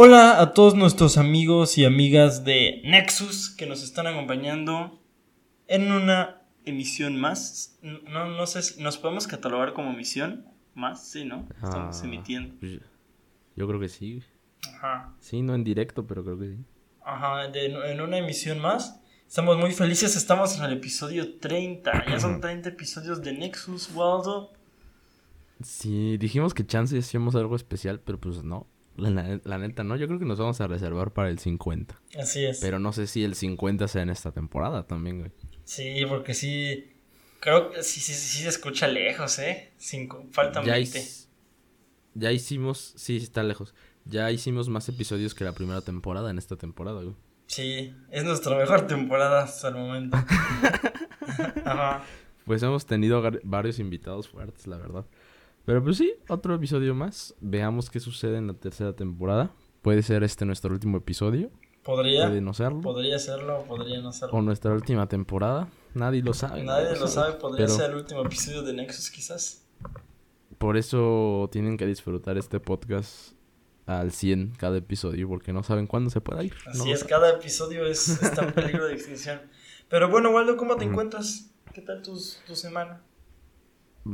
Hola a todos nuestros amigos y amigas de Nexus que nos están acompañando en una emisión más. No, no sé si nos podemos catalogar como emisión más, sí, ¿no? Estamos Ah, emitiendo. pues, yo creo que sí. Ajá. Sí, no en directo, pero creo que sí. Ajá, de- en una emisión más. Estamos muy felices, estamos en el episodio 30. Ya son 30 episodios de Nexus, Waldo. Sí, dijimos que chance hacíamos algo especial, pero pues no. La, neta, no. Yo creo que nos vamos a reservar para el 50. Así es. Pero no sé si el 50 sea en esta temporada también, güey. Sí, porque sí. Creo que sí, sí, sí se escucha lejos, ¿eh? Cinco, faltan Ya, 20. hic- ya hicimos, sí, está lejos. Ya hicimos más episodios que la primera temporada en esta temporada, güey. Sí, es nuestra mejor temporada hasta el momento. Ajá. Pues hemos tenido varios invitados fuertes, la verdad. Pero pues sí, otro episodio más. Veamos qué sucede en la tercera temporada. Puede ser este nuestro último episodio. Podría, Puede no serlo. podría serlo, podría no serlo. O nuestra última temporada. Nadie lo sabe. Nadie lo sabe, podría Pero ser el último episodio de Nexus, quizás. Por eso tienen que disfrutar este podcast al 100 cada episodio. Porque no saben cuándo se pueda ir. Así No es, cada episodio es, está en peligro de extinción. Pero bueno, Waldo, ¿cómo te encuentras? ¿Qué tal tus- tu semana?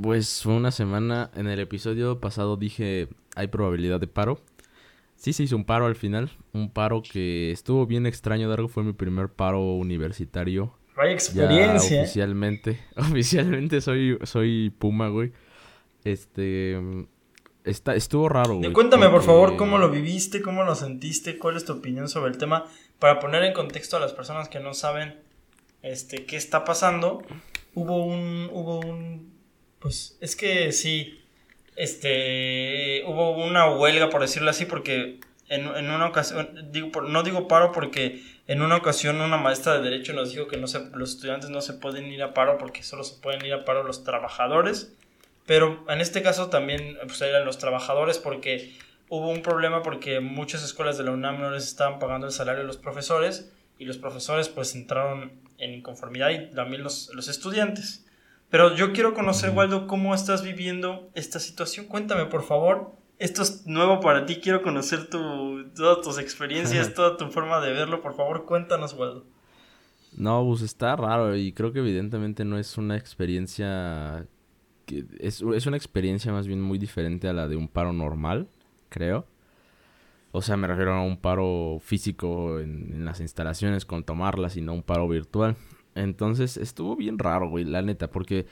Pues fue una semana. En el episodio pasado dije hay probabilidad de paro. Sí se hizo un paro al final. Un paro que estuvo bien extraño, Dargo. Fue mi primer paro universitario. Ya experiencia. ¿eh? oficialmente. Oficialmente soy, soy Puma, güey. Este. Está, estuvo raro, güey. Cuéntame, por favor, cómo lo viviste, cómo lo sentiste, cuál es tu opinión sobre el tema, para poner en contexto a las personas que no saben este, qué está pasando. Hubo un, hubo un, pues, es que sí, este, hubo una huelga, por decirlo así, porque en, una ocasión, digo, no digo paro porque en una ocasión una maestra de derecho nos dijo que no se, los estudiantes no se pueden ir a paro porque solo se pueden ir a paro los trabajadores. Pero en este caso también pues, eran los trabajadores porque hubo un problema porque muchas escuelas de la UNAM no les estaban pagando el salario a los profesores y los profesores pues entraron en inconformidad y también los, los estudiantes. Pero yo quiero conocer. Waldo, cómo estás viviendo esta situación. Cuéntame, por favor. Esto es nuevo para ti. Quiero conocer tu, todas tus experiencias, toda tu forma de verlo. Por favor, cuéntanos, Waldo. No, pues está raro y creo que evidentemente no es una experiencia que es, es una experiencia más bien muy diferente a la de un paro normal, creo. O sea, me refiero a un paro físico en, en las instalaciones con tomarlas y no un paro virtual. Entonces estuvo bien raro, güey, la neta, porque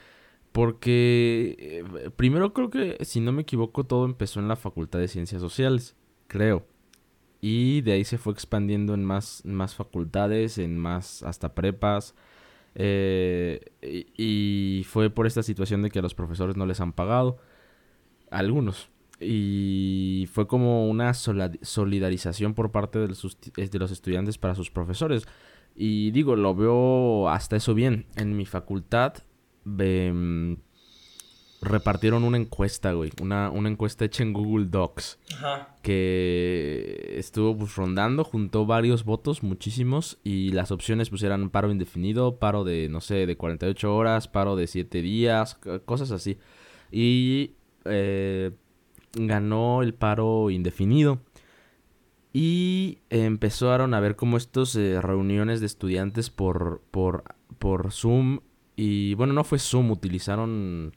porque eh, primero creo que si no me equivoco todo empezó en la Facultad de Ciencias Sociales, creo. Y de ahí se fue expandiendo en más, más facultades, en más hasta prepas. eh, y, fue por esta situación de que a los profesores no les han pagado. Algunos. Y fue como una solidarización por parte de los estudiantes para sus profesores. Y digo, lo veo hasta eso bien. En mi facultad em, repartieron una encuesta, güey. Una, una encuesta hecha en Google Docs Ajá. que estuvo pues rondando, juntó varios votos, muchísimos, y las opciones pues eran paro indefinido, paro de, no sé, de 48 horas, paro de 7 días, cosas así. Y eh, ganó el paro indefinido. Y empezaron a ver como estos eh, reuniones de estudiantes por, por, por Zoom. Y bueno, no fue Zoom, utilizaron...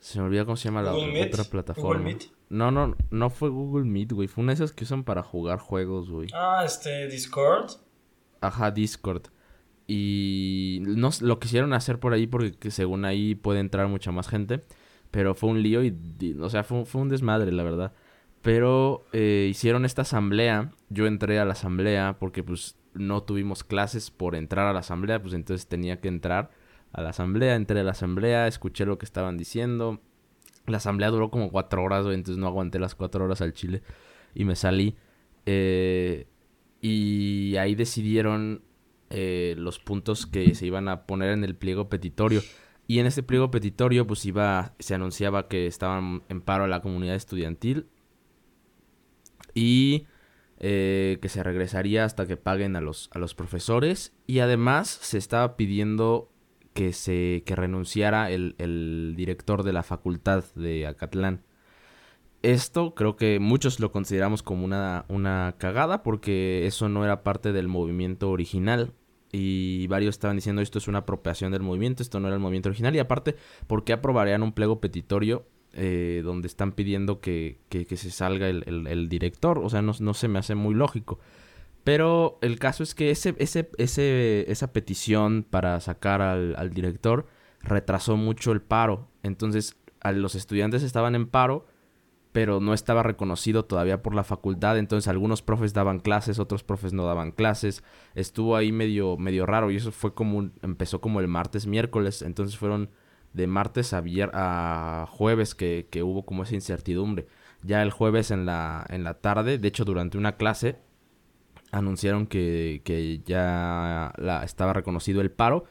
Se me olvida cómo se llama la Meet, otra Google plataforma. Meet. No, no, no fue Google Meet, güey. Fue una de esas que usan para jugar juegos, güey. Ah, este, Discord. Ajá, Discord. Y no lo quisieron hacer por ahí porque que según ahí puede entrar mucha más gente. Pero fue un lío y, o sea, fue, fue un desmadre, la verdad. Pero eh, hicieron esta asamblea. Yo entré a la asamblea porque pues no tuvimos clases por entrar a la asamblea. Pues entonces tenía que entrar a la asamblea. Entré a la asamblea, escuché lo que estaban diciendo. La asamblea duró como cuatro horas, güey, entonces no aguanté las cuatro horas al chile y me salí. Eh, y ahí decidieron eh, los puntos que se iban a poner en el pliego petitorio. Y en este pliego petitorio, pues iba, se anunciaba que estaban en paro la comunidad estudiantil y eh, que se regresaría hasta que paguen a los, a los profesores. Y además se estaba pidiendo que se que renunciara el, el director de la facultad de Acatlán. esto creo que muchos lo consideramos como una, una cagada porque eso no era parte del movimiento original. Y varios estaban diciendo esto es una apropiación del movimiento, esto no era el movimiento original. Y aparte, ¿por qué aprobarían un pliego petitorio eh, donde están pidiendo que, que, se salga el, el, director? O sea, no, no, se me hace muy lógico. Pero el caso es que ese, ese, ese, esa petición para sacar al, al director retrasó mucho el paro. Entonces, a los estudiantes estaban en paro pero no estaba reconocido todavía por la facultad, entonces algunos profes daban clases, otros profes no daban clases, estuvo ahí medio, medio raro y eso fue como, empezó como el martes, miércoles, entonces fueron de martes a, a jueves que, que, hubo como esa incertidumbre. Ya el jueves en la, en la tarde, de hecho durante una clase, anunciaron que, que ya la, estaba reconocido el paro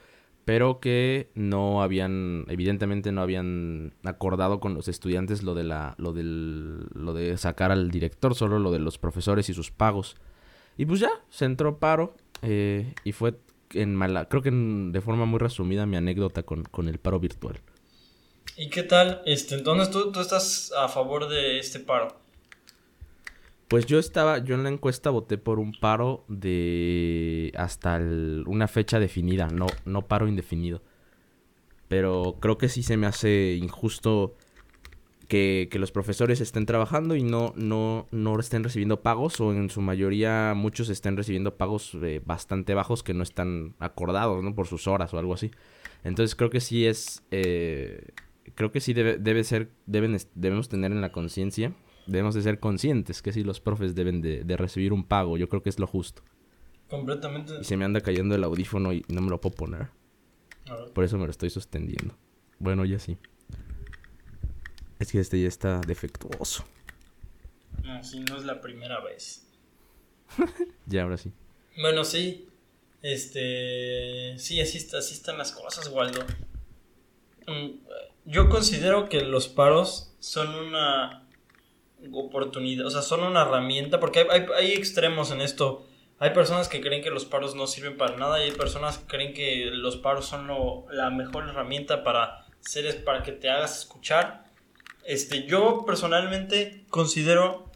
pero que no habían, evidentemente no habían acordado con los estudiantes lo de la, lo del, lo de sacar al director, solo lo de los profesores y sus pagos. Y pues ya, se entró paro eh, y fue en mala, creo que de forma muy resumida mi anécdota con, con, el paro virtual. ¿Y qué tal? Este, entonces tú, tú estás a favor de este paro. Pues yo estaba, yo en la encuesta voté por un paro de hasta una fecha definida, no, no paro indefinido. Pero creo que sí se me hace injusto que, los profesores estén trabajando y no, no, no estén recibiendo pagos o en su mayoría muchos estén recibiendo pagos eh, bastante bajos que no están acordados, ¿no? Por sus horas o algo así. Entonces creo que sí es, eh, creo que sí debe, debe ser, deben, debemos tener en la conciencia debemos de ser conscientes que si los profes deben de, recibir un pago. Yo creo que es lo justo. Completamente. Y se me anda cayendo el audífono y no me lo puedo poner. Por eso me lo estoy sosteniendo. Bueno, ya sí. Es que este ya está defectuoso. No, sí, no es la primera vez. ya, ahora sí. Bueno, sí. Este. Sí, así, así están las cosas, Waldo. Mm, yo considero que los paros son una oportunidad, o sea, son una herramienta, porque hay, extremos en esto. Hay personas que creen que los paros no sirven para nada y hay personas que creen que los paros son la mejor herramienta para seres para que te hagas escuchar. Este, yo personalmente considero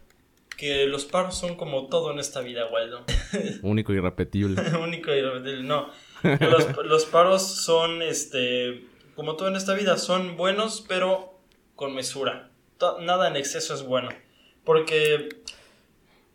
que los paros son como todo en esta vida, Waldo. Único y irrepetible. Único y irrepetible, no. Los, los paros son, este, como todo en esta vida, son buenos, pero con mesura nada en exceso es bueno. Porque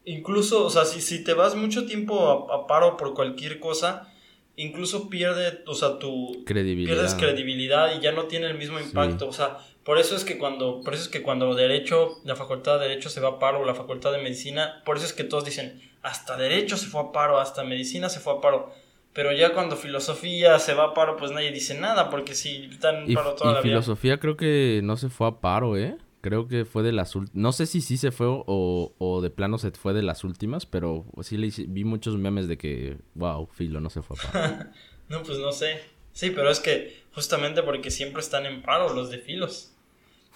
incluso, o sea, si, si te vas mucho tiempo a, paro por cualquier cosa, incluso pierde, o sea, tu credibilidad. pierdes credibilidad y ya no tiene el mismo impacto. O sea, por eso es que cuando, por eso es que cuando derecho, la facultad de derecho se va a paro, la facultad de medicina, por eso es que todos dicen, hasta derecho se fue a paro, hasta medicina se fue a paro. Pero ya cuando filosofía se va a paro, pues nadie dice nada, porque si están en paro toda y filosofía creo que no se fue a paro, ¿eh? Creo que fue de las últimas. No sé si sí se fue o, o, de plano se fue de las últimas, pero sí le vi muchos memes de que, wow, Filo no se fue a paro. no, pues no sé. Sí, pero es que justamente porque siempre están en paro los de Filos.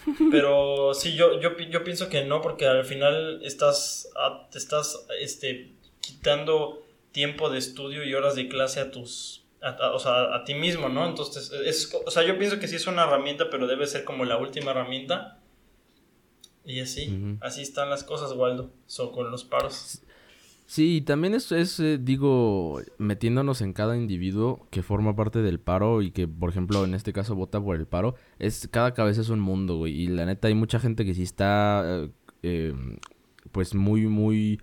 Pero sí, yo, yo, yo pienso que no, porque al final estás, te estás este, quitando tiempo de estudio y horas de clase a tus o sea, a ti mismo, ¿no? Entonces, es, o sea, yo pienso que sí es una herramienta, pero debe ser como la última herramienta y así, así están las cosas, Waldo, son con los paros. Sí, también es, es eh, digo, metiéndonos en cada individuo que forma parte del paro y que, por ejemplo, en este caso vota por el paro, es cada cabeza es un mundo, güey. Y la neta hay mucha gente que sí está, eh, eh, pues, muy, muy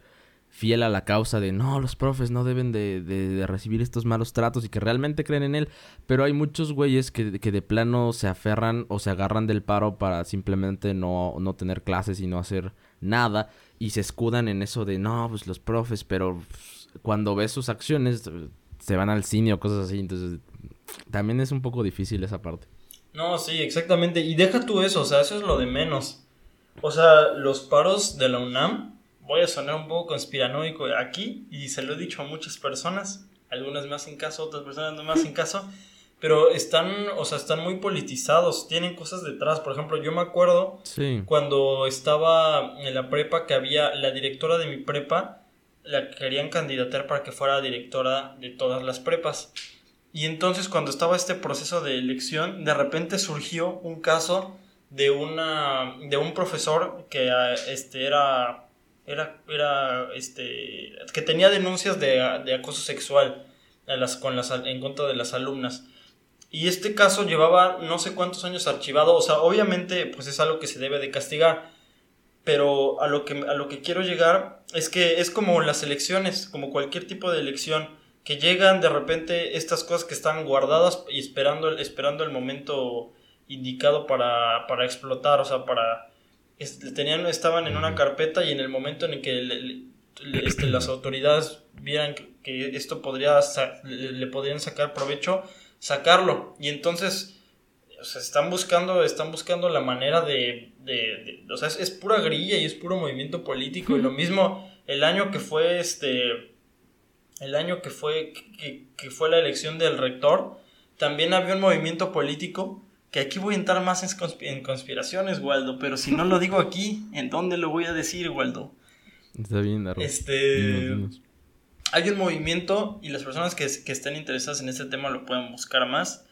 fiel a la causa de no, los profes no deben de, de, recibir estos malos tratos y que realmente creen en él. Pero hay muchos güeyes que, que, de plano se aferran o se agarran del paro para simplemente no, no tener clases y no hacer nada. Y se escudan en eso de no, pues los profes, pero cuando ves sus acciones se van al cine o cosas así. Entonces también es un poco difícil esa parte. No, sí, exactamente. Y deja tú eso, o sea, eso es lo de menos. O sea, los paros de la UNAM voy a sonar un poco conspiranoico aquí y se lo he dicho a muchas personas, algunas me hacen caso, otras personas no me hacen caso, pero están, o sea, están muy politizados, tienen cosas detrás. Por ejemplo, yo me acuerdo cuando estaba en la prepa que había la directora de mi prepa, la querían candidatar para que fuera directora de todas las prepas. Y entonces cuando estaba este proceso de elección, de repente surgió un caso de una de un profesor que ah, este era era era este que tenía denuncias de, de acoso sexual las, con las, en contra de las alumnas. Y este caso llevaba no sé cuántos años archivado, o sea, obviamente pues es algo que se debe de castigar, pero a lo que, a lo que quiero llegar es que es como las elecciones, como cualquier tipo de elección, que llegan de repente estas cosas que están guardadas y esperando, esperando el momento indicado para, para explotar, o sea, para... Tenían, estaban en una carpeta y en el momento en el que este, las autoridades vieran que, esto podría, le, podrían sacar provecho, sacarlo. Y entonces, o sea, están buscando, están buscando la manera de, de, o sea, es, pura grilla y es puro movimiento político. Y lo mismo el año que fue este, el año que fue, que, que fue la elección del rector, también había un movimiento político que aquí voy a entrar más en, conspiraciones, Waldo, pero si no lo digo aquí, ¿en dónde lo voy a decir, Waldo? Está bien, Este. Hay un movimiento y las personas que, que estén interesadas en este tema lo pueden buscar más.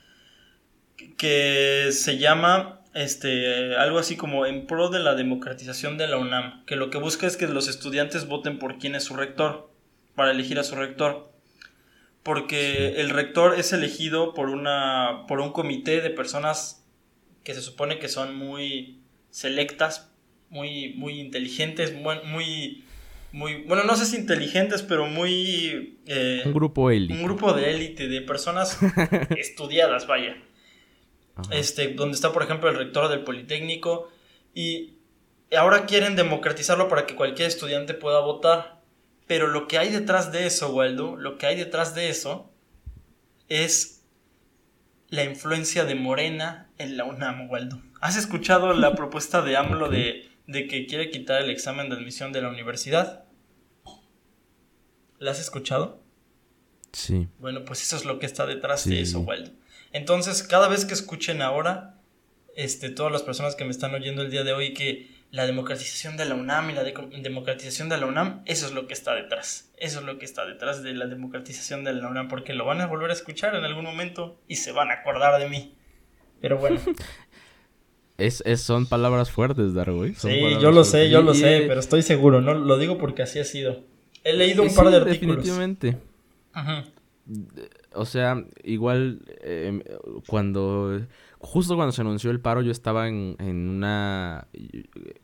Que se llama este, algo así como en pro de la democratización de la UNAM, que lo que busca es que los estudiantes voten por quién es su rector, para elegir a su rector. Porque el rector es elegido por, una, por un comité de personas que se supone que son muy selectas, muy, muy inteligentes, muy, muy, bueno, no sé si inteligentes, pero muy... Eh, un grupo élite. Un grupo de élite, de personas estudiadas, vaya. Este, donde está, por ejemplo, el rector del Politécnico. Y ahora quieren democratizarlo para que cualquier estudiante pueda votar. Pero lo que hay detrás de eso, Waldo, lo que hay detrás de eso es la influencia de Morena en la UNAM, Waldo. ¿Has escuchado la propuesta de AMLO de de que quiere quitar el examen de admisión de la universidad. ¿La has escuchado? Sí. Bueno, pues eso es lo que está detrás de eso, Waldo. Entonces, cada vez que escuchen ahora, este, todas las personas que me están oyendo el día de hoy, que la democratización de la UNAM y la democratización de la UNAM, eso es lo que está detrás. Eso es lo que está detrás de la democratización de la UNAM, porque lo van a volver a escuchar en algún momento y se van a acordar de mí. Pero bueno. Es, son palabras fuertes, Darwin. Sí, yo lo sé, yo lo sé, pero estoy seguro, no lo digo porque así ha sido. He leído un par de artículos. Definitivamente. Ajá. O sea, igual em, cuando justo cuando se anunció el paro yo estaba en, en, una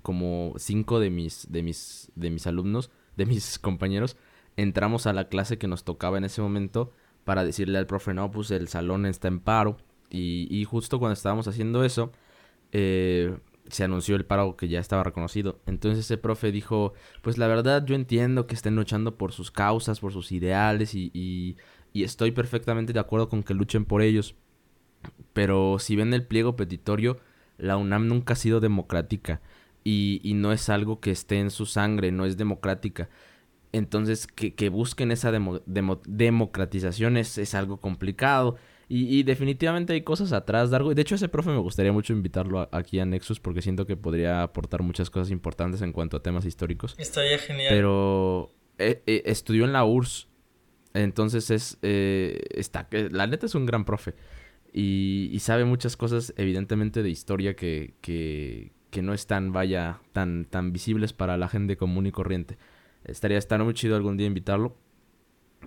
como cinco de mis de mis de mis alumnos, de mis compañeros, entramos a la clase que nos tocaba en ese momento para decirle al profe, "No, pues el salón está en paro." Y, y justo cuando estábamos haciendo eso, eh, se anunció el paro que ya estaba reconocido. Entonces ese profe dijo, pues la verdad yo entiendo que estén luchando por sus causas, por sus ideales y, estoy perfectamente de acuerdo con que luchen por ellos. Pero si ven el pliego petitorio, la UNAM nunca ha sido democrática y, no es algo que esté en su sangre, no es democrática. Entonces que, que busquen esa democratización es algo complicado y, definitivamente hay cosas atrás, Dargo. De hecho, ese profe me gustaría mucho invitarlo aquí a Nexus porque siento que podría aportar muchas cosas importantes en cuanto a temas históricos. Estaría genial. Pero eh, eh, estudió en la URSS. Entonces es... Eh, está, la neta es un gran profe. Y, sabe muchas cosas, evidentemente, de historia que, que, que no están, vaya, tan, tan visibles para la gente común y corriente. Estaría, estaría muy chido algún día invitarlo.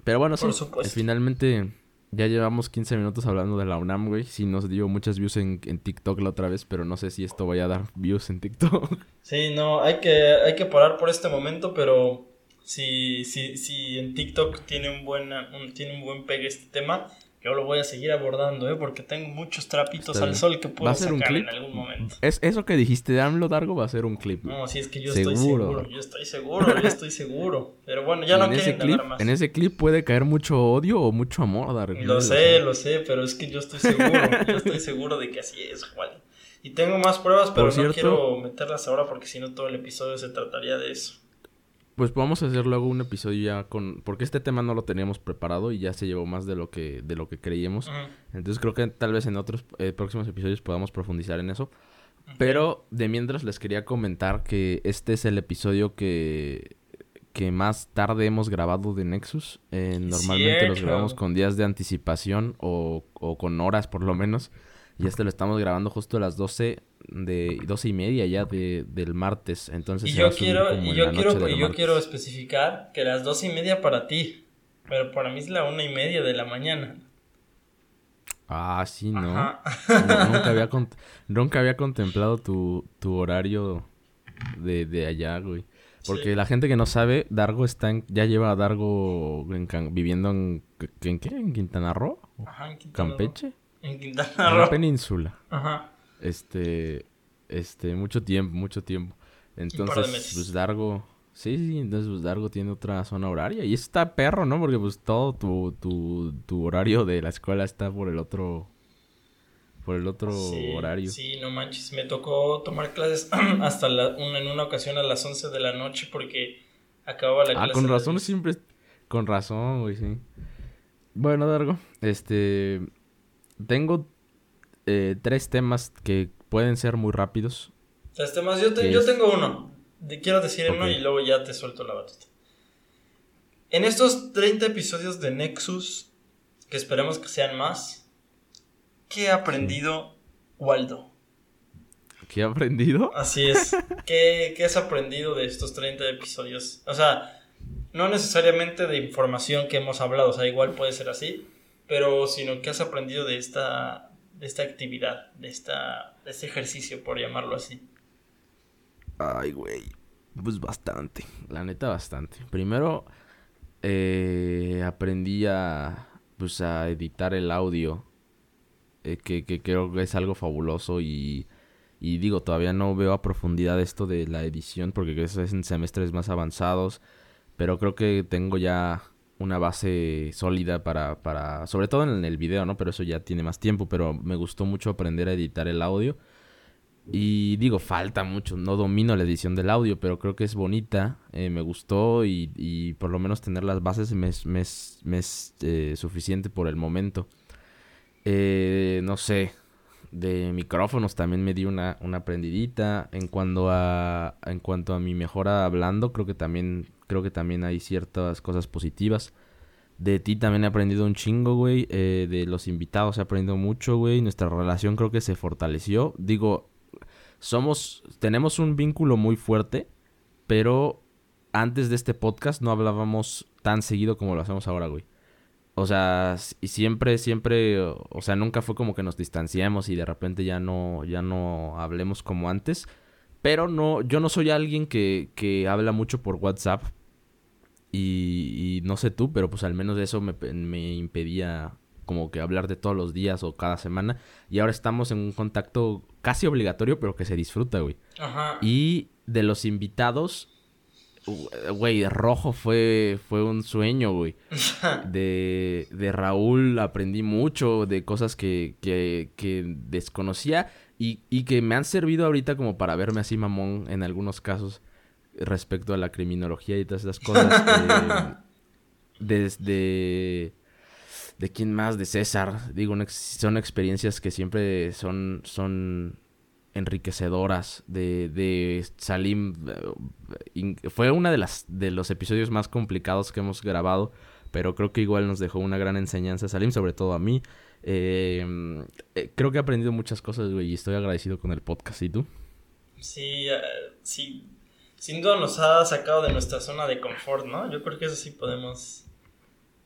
Pero bueno, sí, finalmente ya llevamos 15 minutos hablando de la UNAM, güey. Sí nos dio muchas views en, en, TikTok la otra vez, pero no sé si esto vaya a dar views en TikTok. Sí, no, hay que, hay que parar por este momento, pero si, si, si en TikTok tiene un buen, tiene un buen pegue este tema, yo lo voy a seguir abordando, ¿eh? Porque tengo muchos trapitos al sol que puedo sacar en algún momento. Es, eso que dijiste de AMLO Dargo va a ser un clip. No, sí, es que yo estoy seguro. Yo estoy seguro, yo estoy seguro. Pero bueno, ya no quiero ese clip, más. En ese clip puede caer mucho odio o mucho amor, Dargo. Lo sé, lo sé, pero es que yo estoy seguro. yo estoy seguro de que así es, Juan. Y tengo más pruebas, pero no quiero meterlas ahora porque si no todo el episodio se trataría de eso. Pues vamos a hacer luego un episodio ya con... Porque este tema no lo teníamos preparado y ya se llevó más de lo que, de lo que creíamos. Entonces creo que tal vez en otros eh, próximos episodios podamos profundizar en eso. Pero de mientras les quería comentar que este es el episodio que, que más tarde hemos grabado de Nexus. Eh, normalmente los grabamos con días de anticipación o, o con horas por lo menos. Y este lo estamos grabando justo a las 12 de 12 y media ya de, del martes. Entonces y yo quiero, y yo quiero, y yo quiero especificar que las 12 y media para ti. Pero para mí es la una y media de la mañana. Ah, sí, ¿no? nunca, había nunca había contemplado tu, tu horario de, de allá, güey. Porque la gente que no sabe, Dargo está en, ya lleva a Dargo viviendo en, en, qué? ¿En Quintana Roo? Ajá, en Quintana ¿Campeche? En Quintana Roo. En península. Ajá. Este, este, mucho tiempo, mucho tiempo. Entonces, pues Dargo, sí, sí, entonces pues Dargo tiene otra zona horaria. Y está perro, ¿no? Porque pues todo tu, tu, tu horario de la escuela está por el otro por el otro horario. Sí, no manches, me tocó tomar clases hasta la, una, en una ocasión a las 11 de la noche porque acababa la clase. Ah, con razón siempre, con razón, güey, sí. Bueno, Dargo, este, tengo eh, tres temas que pueden ser muy rápidos. Tres temas, yo, yo tengo uno, quiero decir uno y luego ya te suelto la batuta. En estos 30 episodios de Nexus, que esperemos que sean más, ¿Qué ha aprendido Waldo? ¿Qué ha aprendido? Así es. ¿Qué, ¿Qué, has aprendido de estos 30 episodios? O sea, no necesariamente de información que hemos hablado, o sea, igual puede ser así, pero sino qué has aprendido de esta, de esta actividad, de, esta, de este ejercicio, por llamarlo así. Ay, güey. Pues bastante, la neta bastante. Primero, eh, aprendí a, pues, a editar el audio eh, que, creo que es algo fabuloso y, y, digo, todavía no veo a profundidad esto de la edición porque es en semestres más avanzados, pero creo que tengo ya una base sólida para, para, sobre todo en el video, ¿no? Pero eso ya tiene más tiempo, pero me gustó mucho aprender a editar el audio. Y digo, falta mucho, no domino la edición del audio, pero creo que es bonita, eh, me gustó y, y, por lo menos tener las bases me, me, me es eh, suficiente por el momento. Eh, no sé, de micrófonos también me di una, una aprendidita. En cuanto a en cuanto a mi mejora hablando, creo que también creo que también hay ciertas cosas positivas. De ti también he aprendido un chingo, güey. Eh, de los invitados he aprendido mucho, güey. Nuestra relación creo que se fortaleció. Digo, somos, tenemos un vínculo muy fuerte, pero antes de este podcast no hablábamos tan seguido como lo hacemos ahora, güey. O sea, y siempre, siempre, o sea, nunca fue como que nos distanciemos y de repente ya no, ya no hablemos como antes. Pero no, yo no soy alguien que, que habla mucho por WhatsApp. Y, no sé tú, pero pues al menos eso me, me impedía como que hablar de todos los días o cada semana. Y ahora estamos en un contacto casi obligatorio, pero que se disfruta, güey. Ajá. Y de los invitados, Güey, Rojo fue, fue un sueño, güey. De, de Raúl aprendí mucho de cosas que, que, que desconocía y, y, que me han servido ahorita como para verme así mamón en algunos casos respecto a la criminología y todas esas cosas. desde... ¿De quién más? De César. Digo, son experiencias que siempre son, son enriquecedoras de, de Salim. Eh, fue una de las de los episodios más complicados que hemos grabado, pero creo que igual nos dejó una gran enseñanza Salim, sobre todo a mí. Eh, creo que he aprendido muchas cosas, güey, y estoy agradecido con el podcast. ¿Y tú? Sí, eh, sí. Sin duda nos ha sacado de nuestra zona de confort, ¿no? Yo creo que eso sí podemos.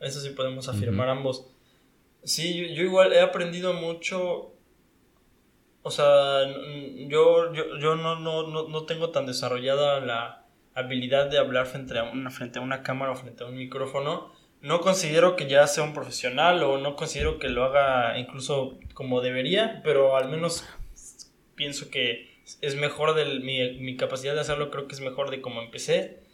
Eso sí podemos afirmar ambos. Sí, yo igual he aprendido mucho o sea, yo, yo, yo no, no, no, no, tengo tan desarrollada la habilidad de hablar frente a, una, frente a una cámara o frente a un micrófono. No considero que ya sea un profesional o no considero que lo haga incluso como debería, pero al menos pienso que es mejor de mi, mi capacidad de hacerlo, creo que es mejor de como empecé.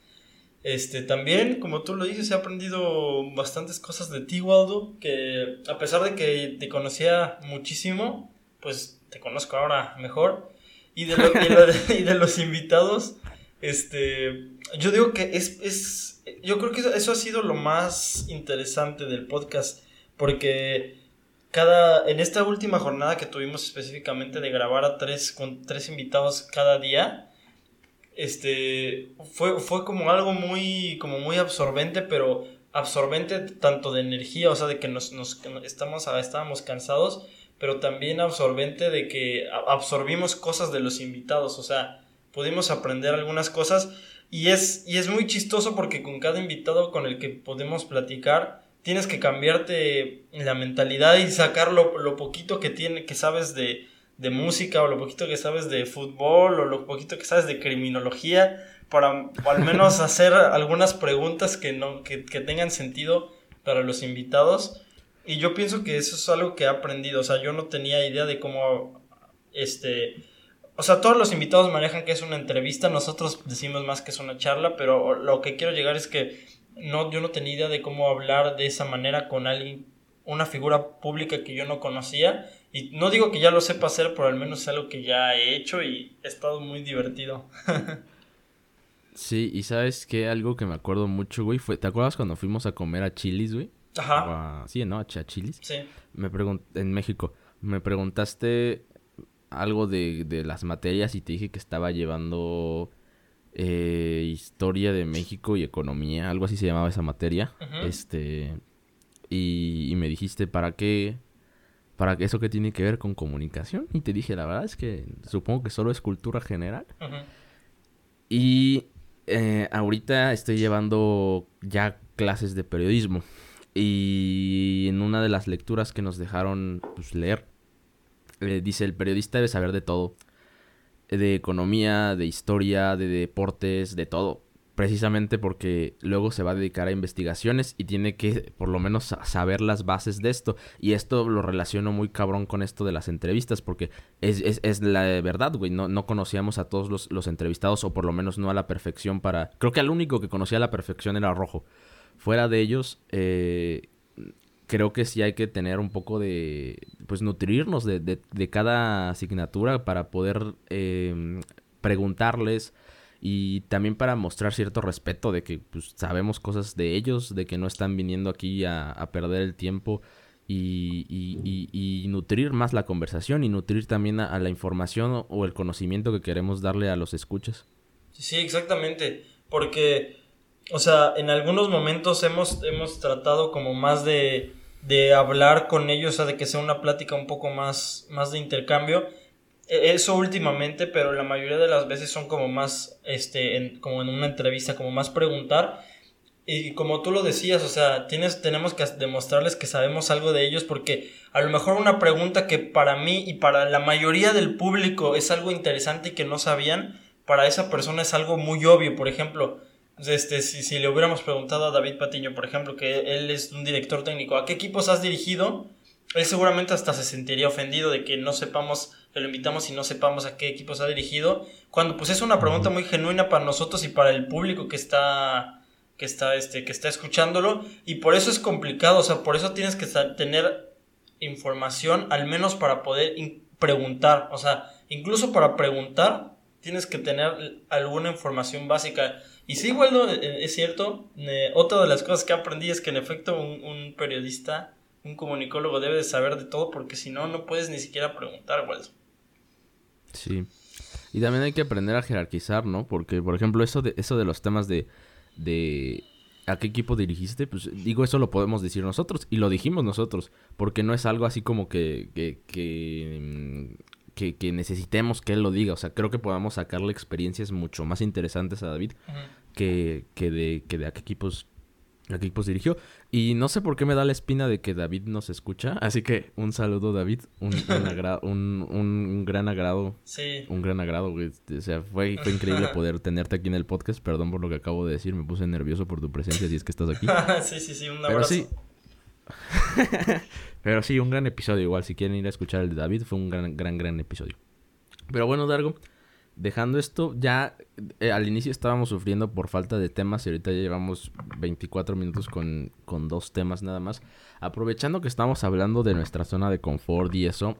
Este, también, como tú lo dices, he aprendido bastantes cosas de ti, Waldo, que a pesar de que te conocía muchísimo, pues te conozco ahora mejor. Y de, de, los invitados, este, yo digo que es, es, yo creo que eso, ha sido lo más interesante del podcast, porque cada, en esta última jornada que tuvimos específicamente de grabar a tres, con tres invitados cada día, este, fue, fue como algo muy, como muy absorbente, pero absorbente tanto de energía, o sea, de que nos, nos estamos, estábamos cansados, pero también absorbente de que absorbimos cosas de los invitados, o sea, pudimos aprender algunas cosas. Y es, y es muy chistoso porque con cada invitado con el que podemos platicar, tienes que cambiarte la mentalidad y sacar lo, lo poquito que, tiene, que sabes de, de música o lo poquito que sabes de fútbol o lo poquito que sabes de criminología para al menos hacer algunas preguntas que, no, que, que tengan sentido para los invitados. Y yo pienso que eso es algo que he aprendido. O sea, yo no tenía idea de cómo, este, o sea, todos los invitados manejan que es una entrevista, nosotros decimos más que es una charla, pero lo que quiero llegar es que no, yo no tenía idea de cómo hablar de esa manera con alguien, una figura pública que yo no conocía. Y no digo que ya lo sepa hacer, pero al menos es algo que ya he hecho y he estado muy divertido. Sí, y sabes que algo que me acuerdo mucho, güey, fue, ¿te acuerdas cuando fuimos a comer a Chilis, güey? Ajá. sí, ¿no? A Chilis. Sí. Me en México, me preguntaste algo de, de las materias y te dije que estaba llevando eh, historia de México y economía, algo así se llamaba esa materia. Este, y, y, me dijiste, ¿para qué? ¿Para qué eso que tiene que ver con comunicación? Y te dije, la verdad es que supongo que solo es cultura general. Y eh, ahorita estoy llevando ya clases de periodismo. Y en una de las lecturas que nos dejaron pues, leer, eh, dice, el periodista debe saber de todo. De economía, de historia, de deportes, de todo precisamente porque luego se va a dedicar a investigaciones y tiene que por lo menos saber las bases de esto. Y esto lo relaciono muy cabrón con esto de las entrevistas, porque es, es, es la verdad, güey. No, no conocíamos a todos los, los, entrevistados, o por lo menos no a la perfección para... Creo que al único que conocía a la perfección era Rojo. Fuera de ellos, eh, creo que sí hay que tener un poco de... Pues nutrirnos de, de, de cada asignatura para poder eh, preguntarles y también para mostrar cierto respeto de que pues, sabemos cosas de ellos, de que no están viniendo aquí a, perder el tiempo y, y, nutrir más la conversación y nutrir también a, la información o, el conocimiento que queremos darle a los escuchas. Sí, exactamente, porque, o sea, en algunos momentos hemos, hemos tratado como más de, de hablar con ellos, o sea, de que sea una plática un poco más, más de intercambio e, eso últimamente, pero la mayoría de las veces son como más, este, como en una entrevista, como más preguntar. Y como tú lo decías, o sea, tienes, tenemos que demostrarles que sabemos algo de ellos porque a lo mejor una pregunta que para mí y para la mayoría del público es algo interesante y que no sabían, para esa persona es algo muy obvio. Por ejemplo, este, si, si le hubiéramos preguntado a David Patiño, por ejemplo, que él es un director técnico, ¿a qué equipos has dirigido? Él seguramente hasta se sentiría ofendido de que no sepamos que lo invitamos y no sepamos a qué equipo se ha dirigido, cuando pues es una pregunta muy genuina para nosotros y para el público que está que está este que está escuchándolo y por eso es complicado, o sea, por eso tienes que tener información al menos para poder preguntar, o sea, incluso para preguntar tienes que tener alguna información básica. Y sí, bueno, eh, es cierto, eh, otra de las cosas que aprendí es que en efecto un, un periodista, un comunicólogo debe de saber de todo porque si no, no puedes ni siquiera preguntar, Waldo. Sí. Y también hay que aprender a jerarquizar, ¿no? Porque, por ejemplo, eso de, eso de los temas de, de a qué equipo dirigiste, pues digo, eso lo podemos decir nosotros y lo dijimos nosotros, porque no es algo así como que, que, que, que, necesitemos que él lo diga. O sea, creo que podamos sacarle experiencias mucho más interesantes a David que, que, de, que de a qué equipos a qué equipos dirigió. Y no sé por qué me da la espina de que David nos escucha. Así que un saludo, David. Un, un, un, gran agrado. Sí. Un gran agrado, güey. O sea, fue, fue increíble poder tenerte aquí en el podcast. Perdón por lo que acabo de decir. Me puse nervioso por tu presencia si es que estás aquí. sí, sí, sí. Un abrazo. Pero sí. Pero sí, un gran episodio. Igual, si quieren ir a escuchar el de David, fue un gran, gran, gran episodio. Pero bueno, Dargo dejando esto, ya eh, al inicio estábamos sufriendo por falta de temas y ahorita ya llevamos 24 minutos con, con dos temas nada más. Aprovechando que estamos hablando de nuestra zona de confort y eso,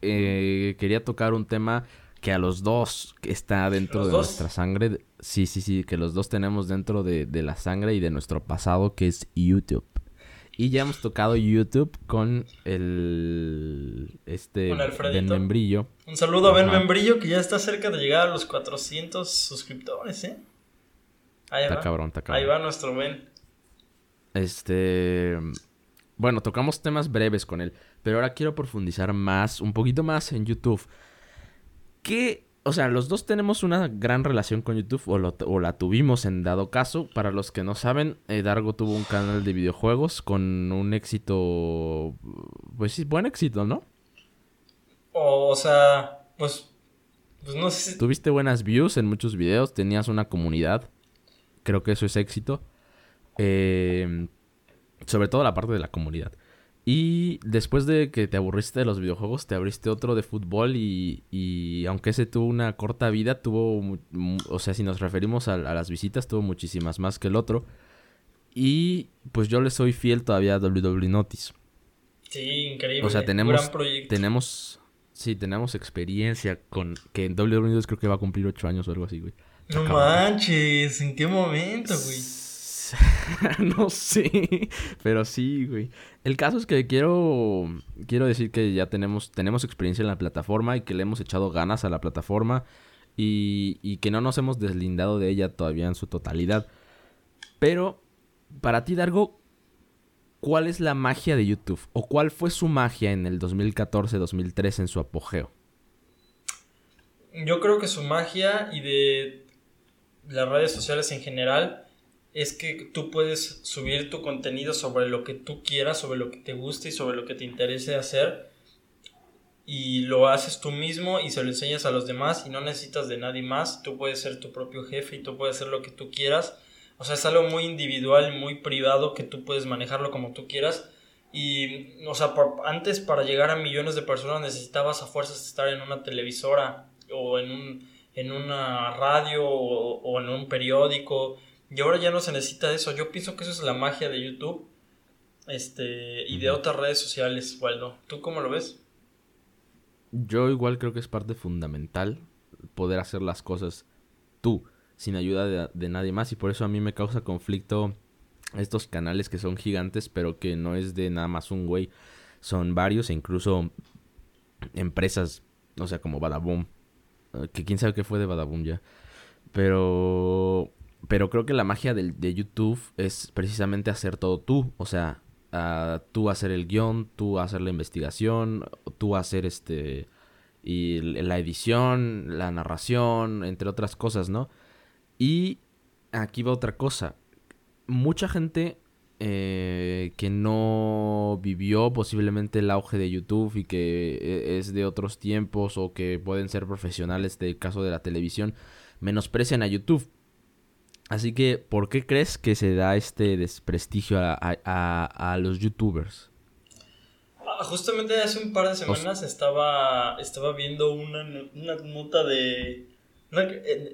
eh, quería tocar un tema que a los dos está dentro de nuestra sangre. Sí, sí, sí, que los dos tenemos dentro de, de la sangre y de nuestro pasado, que es YouTube. Y ya hemos tocado YouTube con el. Este. Con Ben Membrillo. Un saludo a Ben Membrillo que ya está cerca de llegar a los 400 suscriptores, ¿eh? Ahí está va. cabrón, está cabrón. Ahí va nuestro Ben. Este. bueno, tocamos temas breves con él, pero ahora quiero profundizar más, un poquito más en YouTube. ¿Qué, o sea, los dos tenemos una gran relación con YouTube, o, la tuvimos en dado caso. Para los que no saben, eh, Dargo tuvo un canal de videojuegos con un éxito, pues sí, buen éxito, ¿no? O, sea, pues, pues no sé Tuviste buenas views en muchos videos, tenías una comunidad, creo que eso es éxito. Eh, sobre todo la parte de la comunidad. Y después de que te aburriste de los videojuegos, te abriste otro de fútbol y, y aunque ese tuvo una corta vida, tuvo, o sea, si nos referimos a, las visitas, tuvo muchísimas más que el otro. Y pues yo le soy fiel todavía a WWE Notice. Sí, increíble. O sea, tenemos, tenemos, sí, tenemos experiencia con que en WWE Notice creo que va a cumplir ocho años o algo así, güey. No manches, ¿en qué momento, güey? no sé, pero sí, güey. El caso es que quiero quiero decir que ya tenemos tenemos experiencia en la plataforma y que le hemos echado ganas a la plataforma y, y que no nos hemos deslindado de ella todavía en su totalidad. Pero para ti, Dargo, ¿cuál es la magia de YouTube o cuál fue su magia en el 2014-2013 en su apogeo? Yo creo que su magia y de las redes sociales en general es que tú puedes subir tu contenido sobre lo que tú quieras, sobre lo que te guste y sobre lo que te interese hacer. Y lo haces tú mismo y se lo enseñas a los demás y no necesitas de nadie más. Tú puedes ser tu propio jefe y tú puedes hacer lo que tú quieras. O sea, es algo muy individual, muy privado que tú puedes manejarlo como tú quieras. Y, o sea, antes para llegar a millones de personas necesitabas a fuerzas estar en una televisora o en, un, en una radio o en un periódico y ahora ya no se necesita eso. Yo pienso que eso es la magia de YouTube este, y de otras redes sociales, Waldo. ¿Tú cómo lo ves? Yo igual creo que es parte fundamental poder hacer las cosas tú, sin ayuda de, nadie más. Y por eso a mí me causa conflicto estos canales que son gigantes, pero que no es de nada más un güey. Son varios e incluso empresas, o sea, como Badaboom. Eh, que quién sabe qué fue de Badaboom ya. Pero pero creo que la magia de, YouTube es precisamente hacer todo tú. O sea, tú hacer el guion, tú hacer la investigación, tú hacer este. Y la edición, la narración, entre otras cosas, ¿no? Y aquí va otra cosa. Mucha gente eh, que no vivió posiblemente el auge de YouTube y que e, es de otros tiempos o que pueden ser profesionales del caso de la televisión, menosprecian a YouTube Así que, ¿por qué crees que se da este desprestigio a, los youtubers? Ah, justamente hace un par de semanas estaba, estaba viendo una, nota de...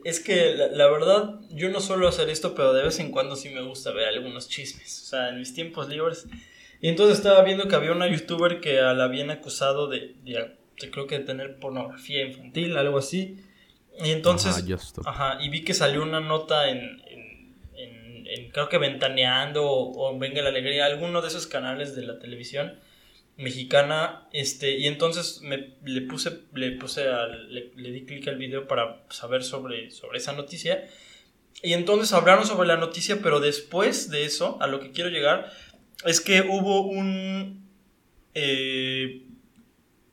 es que la, verdad, yo no suelo hacer esto, pero de vez en cuando sí me gusta ver algunos chismes, o sea, en mis tiempos libres. Y entonces estaba viendo que había una youtuber que la habían acusado de, de creo que de tener pornografía infantil, algo así. Y entonces, ajá, y vi que salió una nota en, creo que Ventaneando o, Venga la Alegría, alguno de esos canales de la televisión mexicana, este, y entonces me, le puse, le puse, le, di clic al video para saber sobre, sobre esa noticia, y entonces hablaron sobre la noticia, pero después de eso, a lo que quiero llegar, es que hubo un, eh,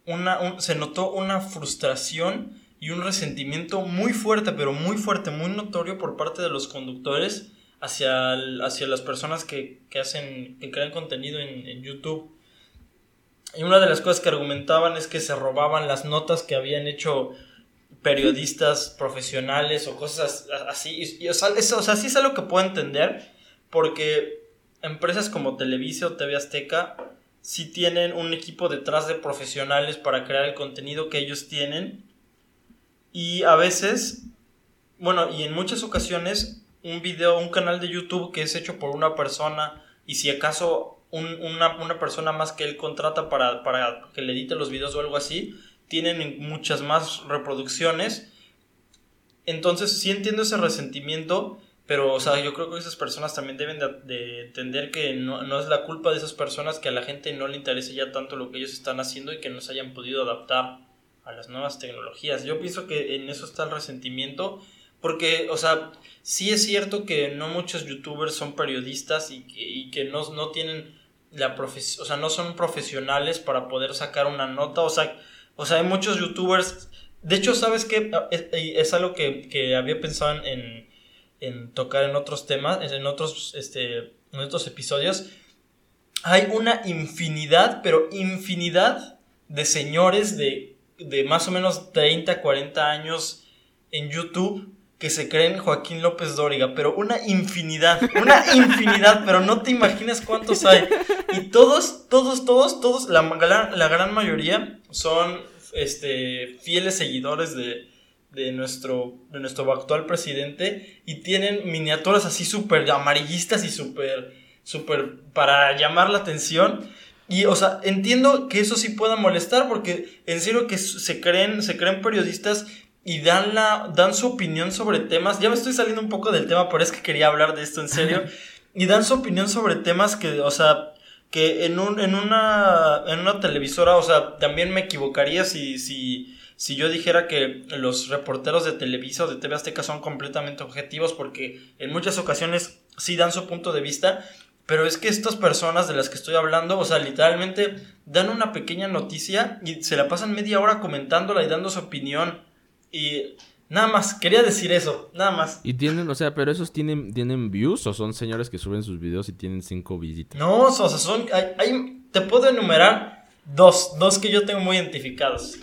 una, se notó una frustración y un resentimiento muy fuerte, pero muy fuerte, muy notorio por parte de los conductores hacia, hacia las personas que, hacen, que crean contenido en, YouTube. Y una de las cosas que argumentaban es que se robaban las notas que habían hecho periodistas profesionales o cosas así. Y, sea, eso, o sea, sí es algo que puedo entender porque empresas como Televisa o TV Azteca sí tienen un equipo detrás de profesionales para crear el contenido que ellos tienen y a veces, bueno, y en muchas ocasiones, un video, un canal de YouTube que es hecho por una persona y si acaso una, persona más que él contrata para, para que le edite los videos o algo así, tienen muchas más reproducciones. Entonces sí entiendo ese resentimiento, pero o sea, yo creo que esas personas también deben de, entender que no, no, es la culpa de esas personas que a la gente no le interese ya tanto lo que ellos están haciendo y que no se hayan podido adaptar a las nuevas tecnologías. Yo pienso que en eso está el resentimiento, porque, o sea, sí es cierto que no muchos youtubers son periodistas y que, y que no, no tienen la o sea, no son profesionales para poder sacar una nota, o sea, o sea, hay muchos youtubers, de hecho, ¿sabes qué? Ah, es, algo que, había pensado en, en, tocar en otros temas, en otros, este, en otros episodios, hay una infinidad, pero infinidad de señores de, de más o menos 30, 40 años en YouTube que se creen Joaquín López Dóriga, pero una infinidad, una infinidad, pero no te imaginas cuántos hay. Y todos, todos, todos, todos, la, la gran mayoría son este, fieles seguidores de, de, nuestro, de nuestro actual presidente y tienen miniaturas así súper amarillistas y súper, súper para llamar la atención. Y, o sea, entiendo que eso sí pueda molestar porque en serio que se creen, se creen periodistas y dan, la, dan su opinión sobre temas. Ya me estoy saliendo un poco del tema, pero es que quería hablar de esto en serio. y dan su opinión sobre temas que, o sea, que en, un, en, una, en una televisora, o sea, también me equivocaría si, si, si yo dijera que los reporteros de Televisa o de TV Azteca son completamente objetivos, porque en muchas ocasiones sí dan su punto de vista, pero es que estas personas de las que estoy hablando, o sea, literalmente dan una pequeña noticia y se la pasan media hora comentándola y dando su opinión. Y nada más, quería decir eso, nada más. Y tienen, o sea, pero esos tienen, tienen views o son señores que suben sus videos y tienen cinco visitas. No, o sea, son, hay, te puedo enumerar dos, dos que yo tengo muy identificados.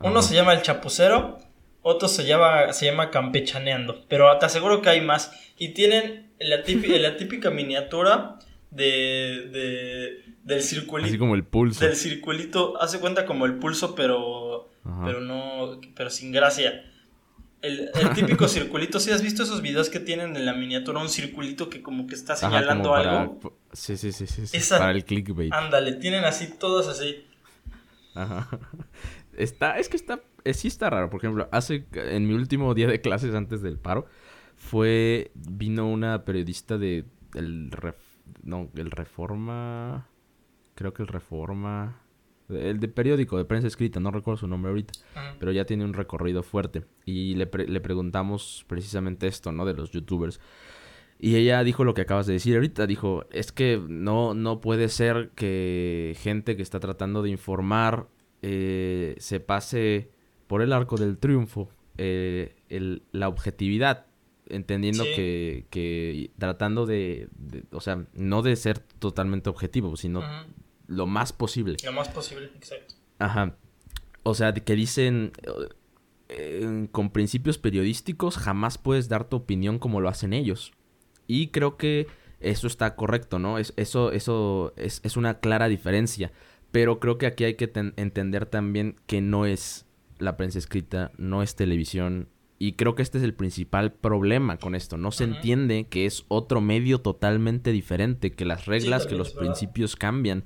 Uno se llama El Chapucero, otro se llama, se llama Campechaneando, pero te aseguro que hay más. Y tienen la típica, la típica miniatura de, de, del circulito. Así como el pulso. Del circulito, hace cuenta como el pulso, pero pero no, pero sin gracia. El, típico circulito, si has visto esos videos que tienen en la miniatura un circulito que como que está señalando algo? Sí, sí, sí, sí, para el clickbait. Ándale, tienen así, todos así. Ajá. Está, es que está, sí está raro. Por ejemplo, hace, en mi último día de clases antes del paro, fue, vino una periodista de, el, no, el Reforma, creo que el Reforma, el de periódico, de prensa escrita, no recuerdo su nombre ahorita, pero ya tiene un recorrido fuerte. Y le, le, preguntamos precisamente esto, ¿no? De los youtubers. Y ella dijo lo que acabas de decir ahorita, dijo, es que no, no puede ser que gente que está tratando de informar eh, se pase por el arco del triunfo, eh, el, la objetividad, entendiendo que, que, tratando de, o sea, no de ser totalmente objetivo, sino lo más posible. Lo más posible, exacto. Ajá. O sea, que dicen, eh, con principios periodísticos jamás puedes dar tu opinión como lo hacen ellos. Y creo que eso está correcto, ¿no? Es, eso eso es, es, una clara diferencia. Pero creo que aquí hay que entender también que no es la prensa escrita, no es televisión. Y creo que este es el principal problema con esto. No se entiende que es otro medio totalmente diferente, que las reglas, que los principios cambian.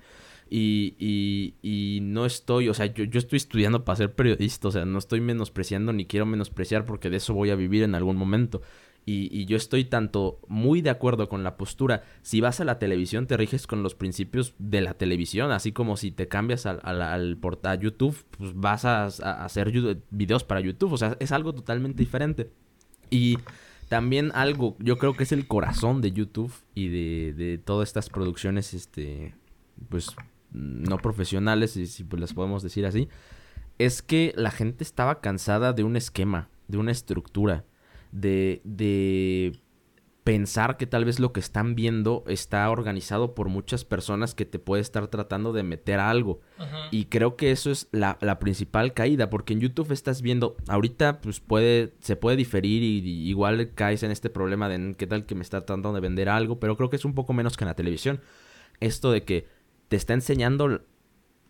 Y, y, no estoy, o sea, yo, yo estoy estudiando para ser periodista, o sea, no estoy menospreciando ni quiero menospreciar porque de eso voy a vivir en algún momento. Y, yo estoy tanto muy de acuerdo con la postura. Si vas a la televisión, te riges con los principios de la televisión. Así como si te cambias al, al, al a YouTube, pues vas a, a, hacer videos para YouTube. O sea, es algo totalmente diferente. Y también algo, yo creo que es el corazón de YouTube y de, de todas estas producciones, este, pues no profesionales, si, pues las podemos decir así, es que la gente estaba cansada de un esquema, de una estructura, de, de pensar que tal vez lo que están viendo está organizado por muchas personas que te puede estar tratando de meter algo. Y creo que eso es la, la, principal caída, porque en YouTube estás viendo, ahorita pues puede, se puede diferir y, igual caes en este problema de qué tal que me está tratando de vender algo, pero creo que es un poco menos que en la televisión. Esto de que te está enseñando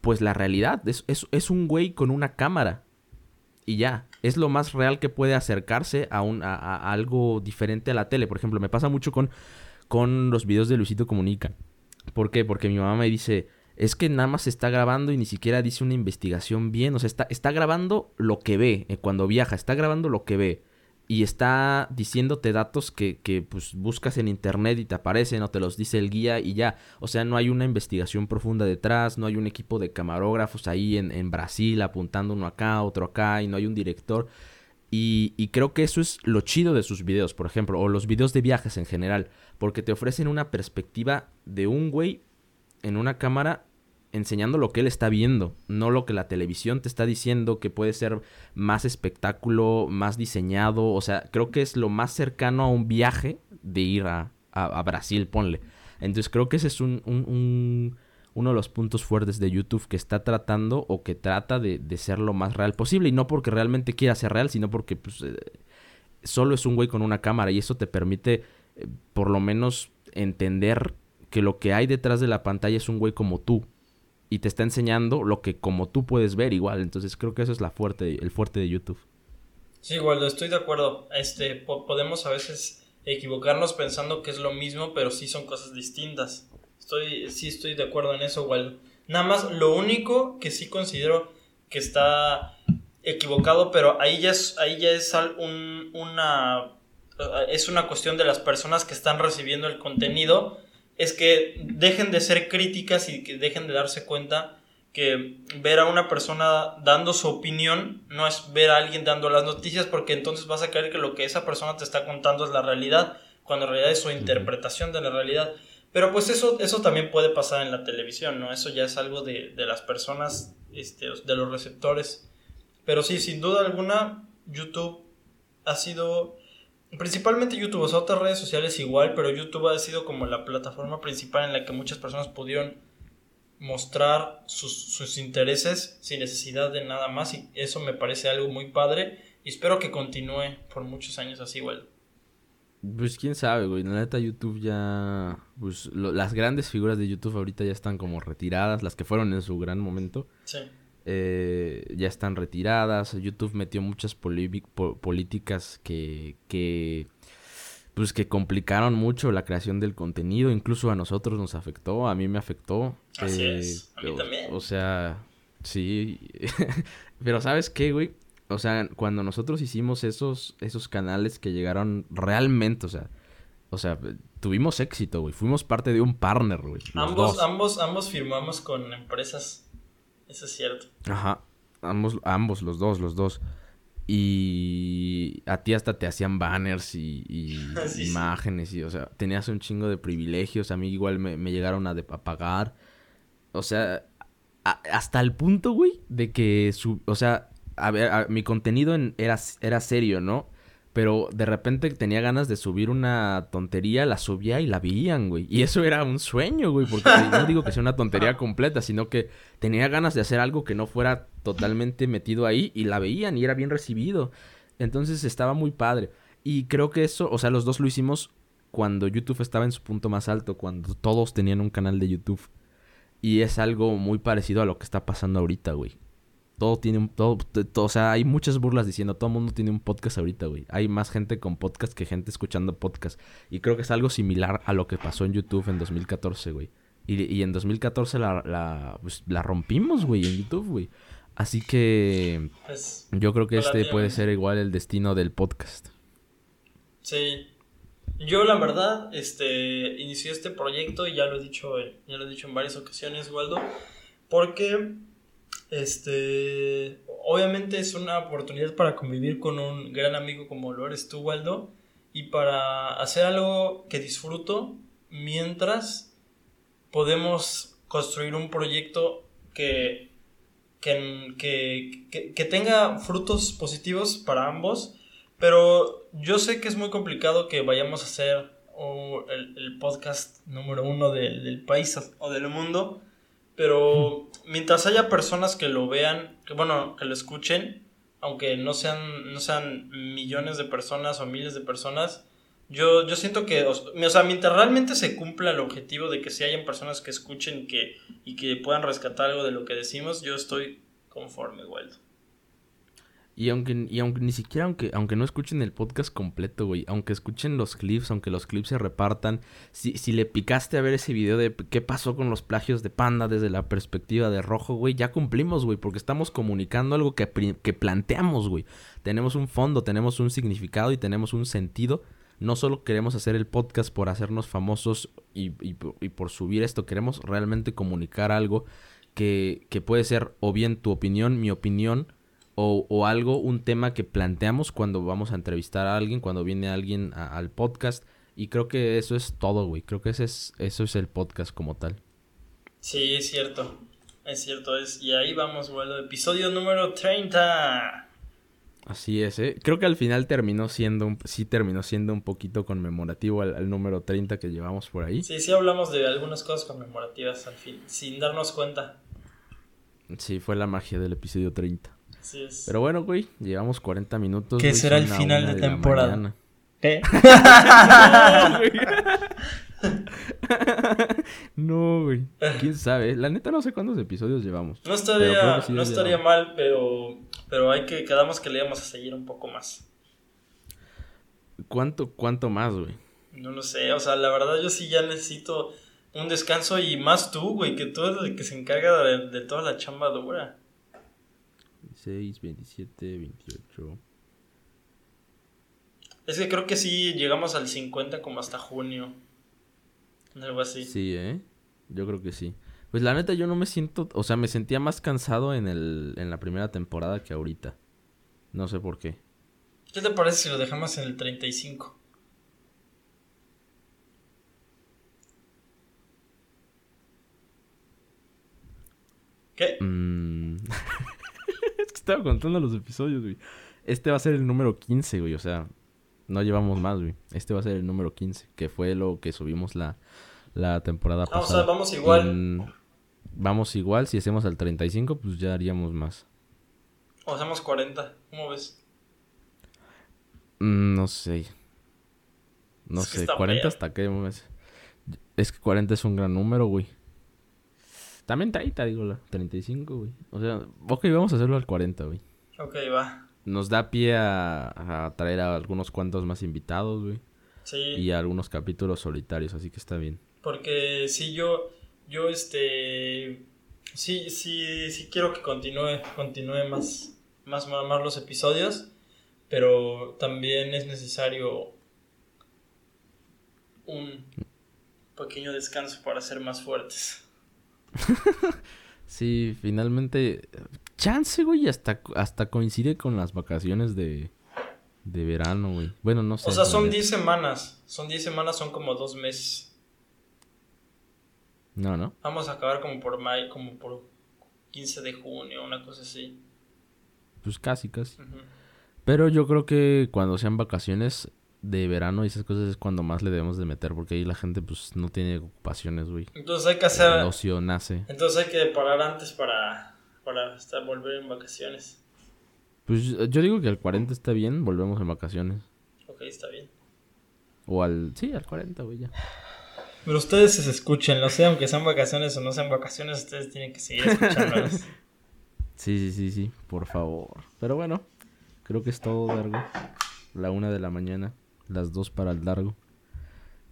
pues la realidad. Es, es, un güey con una cámara. Y ya, es lo más real que puede acercarse a, un, a, algo diferente a la tele. Por ejemplo, me pasa mucho con, con los videos de Luisito Comunica. ¿Por qué? Porque mi mamá me dice, es que nada más está grabando y ni siquiera dice una investigación bien. O sea, está, está grabando lo que ve eh, cuando viaja, está grabando lo que ve y está diciéndote datos que, que, pues buscas en internet y te aparecen o te los dice el guía y ya. O sea, no hay una investigación profunda detrás, no hay un equipo de camarógrafos ahí en, en Brasil apuntando uno acá, otro acá y no hay un director. Y, y, creo que eso es lo chido de sus videos, por ejemplo, o los videos de viajes en general, porque te ofrecen una perspectiva de un güey en una cámara enseñando lo que él está viendo, no lo que la televisión te está diciendo, que puede ser más espectáculo, más diseñado. O sea, creo que es lo más cercano a un viaje de ir a, a, Brasil, ponle. Entonces creo que ese es un, un, uno de los puntos fuertes de YouTube que está tratando o que trata de, de, ser lo más real posible. Y no porque realmente quiera ser real, sino porque pues, eh, solo es un güey con una cámara y eso te permite eh, por lo menos entender que lo que hay detrás de la pantalla es un güey como tú y te está enseñando lo que como tú puedes ver igual. Entonces creo que eso es la fuerte, el fuerte de YouTube. Sí, igual, estoy de acuerdo. Este, podemos a veces equivocarnos pensando que es lo mismo, pero sí son cosas distintas. Estoy, sí estoy de acuerdo en eso, igual. Nada más, lo único que sí considero que está equivocado, pero ahí ya es, ahí ya es un, una, es una cuestión de las personas que están recibiendo el contenido es que dejen de ser críticas y que dejen de darse cuenta que ver a una persona dando su opinión no es ver a alguien dando las noticias porque entonces vas a creer que lo que esa persona te está contando es la realidad cuando en realidad es su interpretación de la realidad. Pero pues eso, eso también puede pasar en la televisión, ¿no? Eso ya es algo de, de las personas, este, de los receptores. Pero sí, sin duda alguna, YouTube ha sido Principalmente YouTube, o sea, otras redes sociales igual, pero YouTube ha sido como la plataforma principal en la que muchas personas pudieron mostrar sus, intereses sin necesidad de nada más y eso me parece algo muy padre y espero que continúe por muchos años así igual. Pues quién sabe, güey. La neta, YouTube ya. Pues las grandes figuras de YouTube ahorita ya están como retiradas, las que fueron en su gran momento. Sí. Eh, ya están retiradas. YouTube metió muchas políticas que, que, pues que complicaron mucho la creación del contenido. Incluso a nosotros nos afectó, a mí me afectó. Así es, a mí también. O sea, sí. Pero ¿sabes qué, güey? O sea, cuando nosotros hicimos esos, esos canales que llegaron realmente, o sea, o sea, tuvimos éxito, güey. Fuimos parte de un partner, güey. Ambos, ambos, ambos firmamos con empresas eso es cierto. Ajá. Ambos, ambos, los dos, los dos. Y a ti hasta te hacían banners y, imágenes y, o sea, tenías un chingo de privilegios. A mí igual me, llegaron a, de, pagar. O sea, hasta el punto, güey, de que su, o sea, a ver, mi contenido era, era serio, ¿no? Pero de repente tenía ganas de subir una tontería, la subía y la veían, güey. Y eso era un sueño, güey, porque no digo que sea una tontería completa, sino que tenía ganas de hacer algo que no fuera totalmente metido ahí y la veían y era bien recibido. Entonces estaba muy padre. Y creo que eso, o sea, los dos lo hicimos cuando YouTube estaba en su punto más alto, cuando todos tenían un canal de YouTube. Y es algo muy parecido a lo que está pasando ahorita, güey todo tiene un... Todo, o sea, hay muchas burlas diciendo, todo el mundo tiene un podcast ahorita, güey. Hay más gente con podcast que gente escuchando podcast. Y creo que es algo similar a lo que pasó en YouTube en 2014, güey. Y, y en 2014 la, la, pues, la rompimos, güey, en YouTube, güey. Así que pues, yo creo que este puede ser igual el destino del podcast. Sí. Yo la verdad, este, inicié este proyecto y ya lo he dicho, ya lo he dicho en varias ocasiones, Waldo, porque este, obviamente es una oportunidad para convivir con un gran amigo como lo eres tú, Waldo, y para hacer algo que disfruto mientras podemos construir un proyecto que, que, que, que tenga frutos positivos para ambos, pero yo sé que es muy complicado que vayamos a hacer el, podcast número uno del país o del mundo pero mientras haya personas que lo vean, que bueno, que lo escuchen, aunque no sean, no sean millones de personas o miles de personas, yo, yo siento que, o sea, mientras realmente se cumpla el objetivo de que si hayan personas que escuchen que, y que puedan rescatar algo de lo que decimos, yo estoy conforme, Waldo. Y aunque, y aunque ni siquiera, aunque, aunque no escuchen el podcast completo, güey, aunque escuchen los clips, aunque los clips se repartan, si, si le picaste a ver ese video de qué pasó con los plagios de Panda desde la perspectiva de Rojo, güey, ya cumplimos, güey, porque estamos comunicando algo que, que planteamos, güey. Tenemos un fondo, tenemos un significado y tenemos un sentido. No solo queremos hacer el podcast por hacernos famosos y, y, por subir esto, queremos realmente comunicar algo que, que puede ser o bien tu opinión, mi opinión, o, algo, un tema que planteamos cuando vamos a entrevistar a alguien, cuando viene alguien al podcast. Y creo que eso es todo, güey. Creo que ese es, eso es el podcast como tal. Sí, es cierto. Es cierto, es. Y ahí vamos, vuelo. Episodio número 30. Así es, ¿eh? Creo que al final terminó siendo, un, sí terminó siendo un poquito conmemorativo al, al, número 30 que llevamos por ahí. Sí, sí hablamos de algunas cosas conmemorativas al fin, sin darnos cuenta. Sí, fue la magia del episodio 30. Así es. Pero bueno, güey, llevamos 40 minutos. ¿Qué güey, será el final de temporada? ¿Qué? no, güey. ¿Quién sabe? La neta no sé cuántos episodios llevamos. No estaría, que sí no estaría llevamos. mal, pero, pero hay que, quedamos que le íbamos a seguir un poco más. ¿Cuánto, cuánto más, güey? No lo sé, o sea, la verdad yo sí ya necesito un descanso y más tú, güey, que tú eres el que se encarga de, de toda la chamba dura. 26, 27, 28. Es que creo que sí llegamos al 50 como hasta junio. Algo así. Sí, ¿eh? Yo creo que sí. Pues la neta yo no me siento, o sea, me sentía más cansado en el en la primera temporada que ahorita. No sé por qué. ¿Qué te parece si lo dejamos en el 35? ¿Qué? Mm. estaba contando los episodios, güey. Este va a ser el número 15, güey, o sea, no llevamos más, güey. Este va a ser el número 15, que fue lo que subimos la, la temporada Ah, o pasada. sea, vamos igual. En- Vamos igual, si hacemos al 35, pues ya haríamos más. O hacemos 40. ¿Cómo ves? Mm, No sé. No Es sé, está 40 feo. hasta qué mes. Es que 40 es un gran número, güey. También 30, digo, la 35, güey. O sea, ok, vamos a hacerlo al 40, güey. Ok, va. Nos da pie a, a traer a algunos cuantos más invitados, güey. Sí. Y a algunos capítulos solitarios, así que está bien. Porque sí, yo, yo, este, sí, sí, sí quiero que continúe, continúe más, más, más los episodios, pero también es necesario un pequeño descanso para ser más fuertes. Sí, finalmente. Chance, güey, hasta, hasta coincide con las vacaciones de, de verano, güey. Bueno, no sé. O sea, son neta. 10 semanas, son 10 semanas, son como dos meses. No, no. Vamos a acabar como por mayo, como por 15 de junio, una cosa así. Pues casi, casi. Pero yo creo que cuando sean vacaciones de verano y esas cosas es cuando más le debemos de meter, porque ahí la gente pues no tiene ocupaciones, güey. Entonces hay que hacer... El ocio nace. Entonces hay que parar antes para, para hasta volver en vacaciones. Pues yo digo que al 40 está bien, volvemos en vacaciones. Ok, está bien. O al... Sí, al 40, güey, ya. Pero ustedes se escuchen, no sé, aunque sean vacaciones o no sean vacaciones, ustedes tienen que seguir escuchándolos. Sí, sí, sí, sí, por favor. Pero bueno, creo que es todo, Dargo. La una de la mañana, las dos para el Dargo.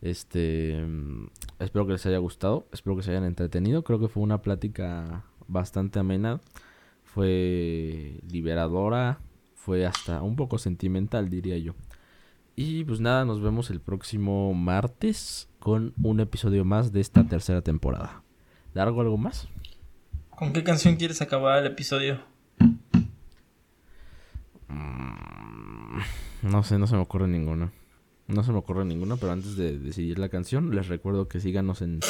Este, mm, espero que les haya gustado, espero que se hayan entretenido. Creo que fue una plática bastante amena, fue liberadora, fue hasta un poco sentimental, diría yo. Y pues nada, nos vemos el próximo martes con un episodio más de esta tercera temporada. ¿Dargo algo más? ¿Con qué canción quieres acabar el episodio? Mm, No sé, no se me ocurre ninguna. No se me ocurre ninguna, pero antes de decidir la canción, les recuerdo que síganos en,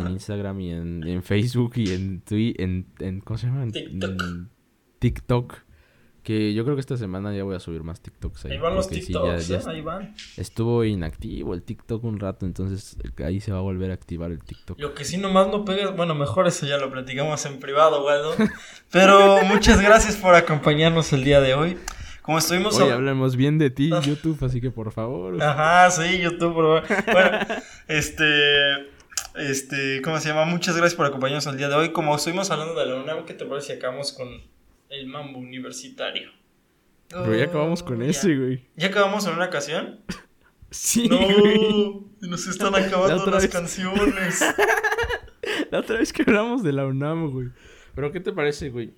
en Instagram y en, en Facebook y en Twitter, en, en- ¿cómo se llama? TikTok. en TikTok. Que yo creo que esta semana ya voy a subir más TikToks ahí. Ahí van los sí, TikToks, ya- ¿eh? ahí van. estuvo inactivo el TikTok un rato, entonces ahí se va a volver a activar el TikTok. Lo que sí nomás no pegas, bueno, mejor eso ya lo platicamos en privado, güey, ¿no? Pero muchas gracias por acompañarnos el día de hoy. Como estuvimos... Hoy hab- hablemos bien de ti, YouTube, así que por favor. Ajá, sí, YouTube, por favor. Bueno, este, este, ¿cómo se llama? Muchas gracias por acompañarnos el día de hoy. Como estuvimos hablando de la UNAM, ¿qué te parece si acabamos con el mambo universitario? Pero ya acabamos con Oh, ese, güey. ¿Ya acabamos en una ocasión? Sí, güey. No, nos están La acabando otra las vez. canciones. La otra vez que hablamos de la UNAM, güey. Pero, ¿qué te parece, güey?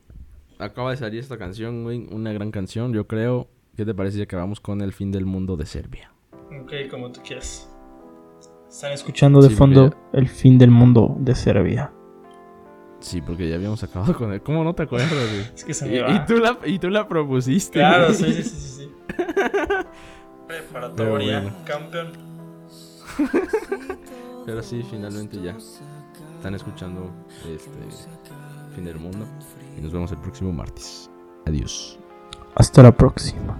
Acaba de salir esta canción, güey. Una gran canción, yo creo. ¿Qué te parece si acabamos con El fin del mundo de Serbia? Ok, como tú quieras. Están escuchando de Sí, fondo porque- el fin del mundo de Serbia. Sí, porque ya habíamos acabado con él. ¿Cómo no te acuerdas, güey? Es que se Y, me y va. tú la, y tú la propusiste. Claro, güey. sí, sí, sí, sí. sí. Preparatoria, bueno. campeón. Pero sí, finalmente ya. están escuchando este fin del mundo. Y nos vemos el próximo martes. Adiós. Hasta la próxima.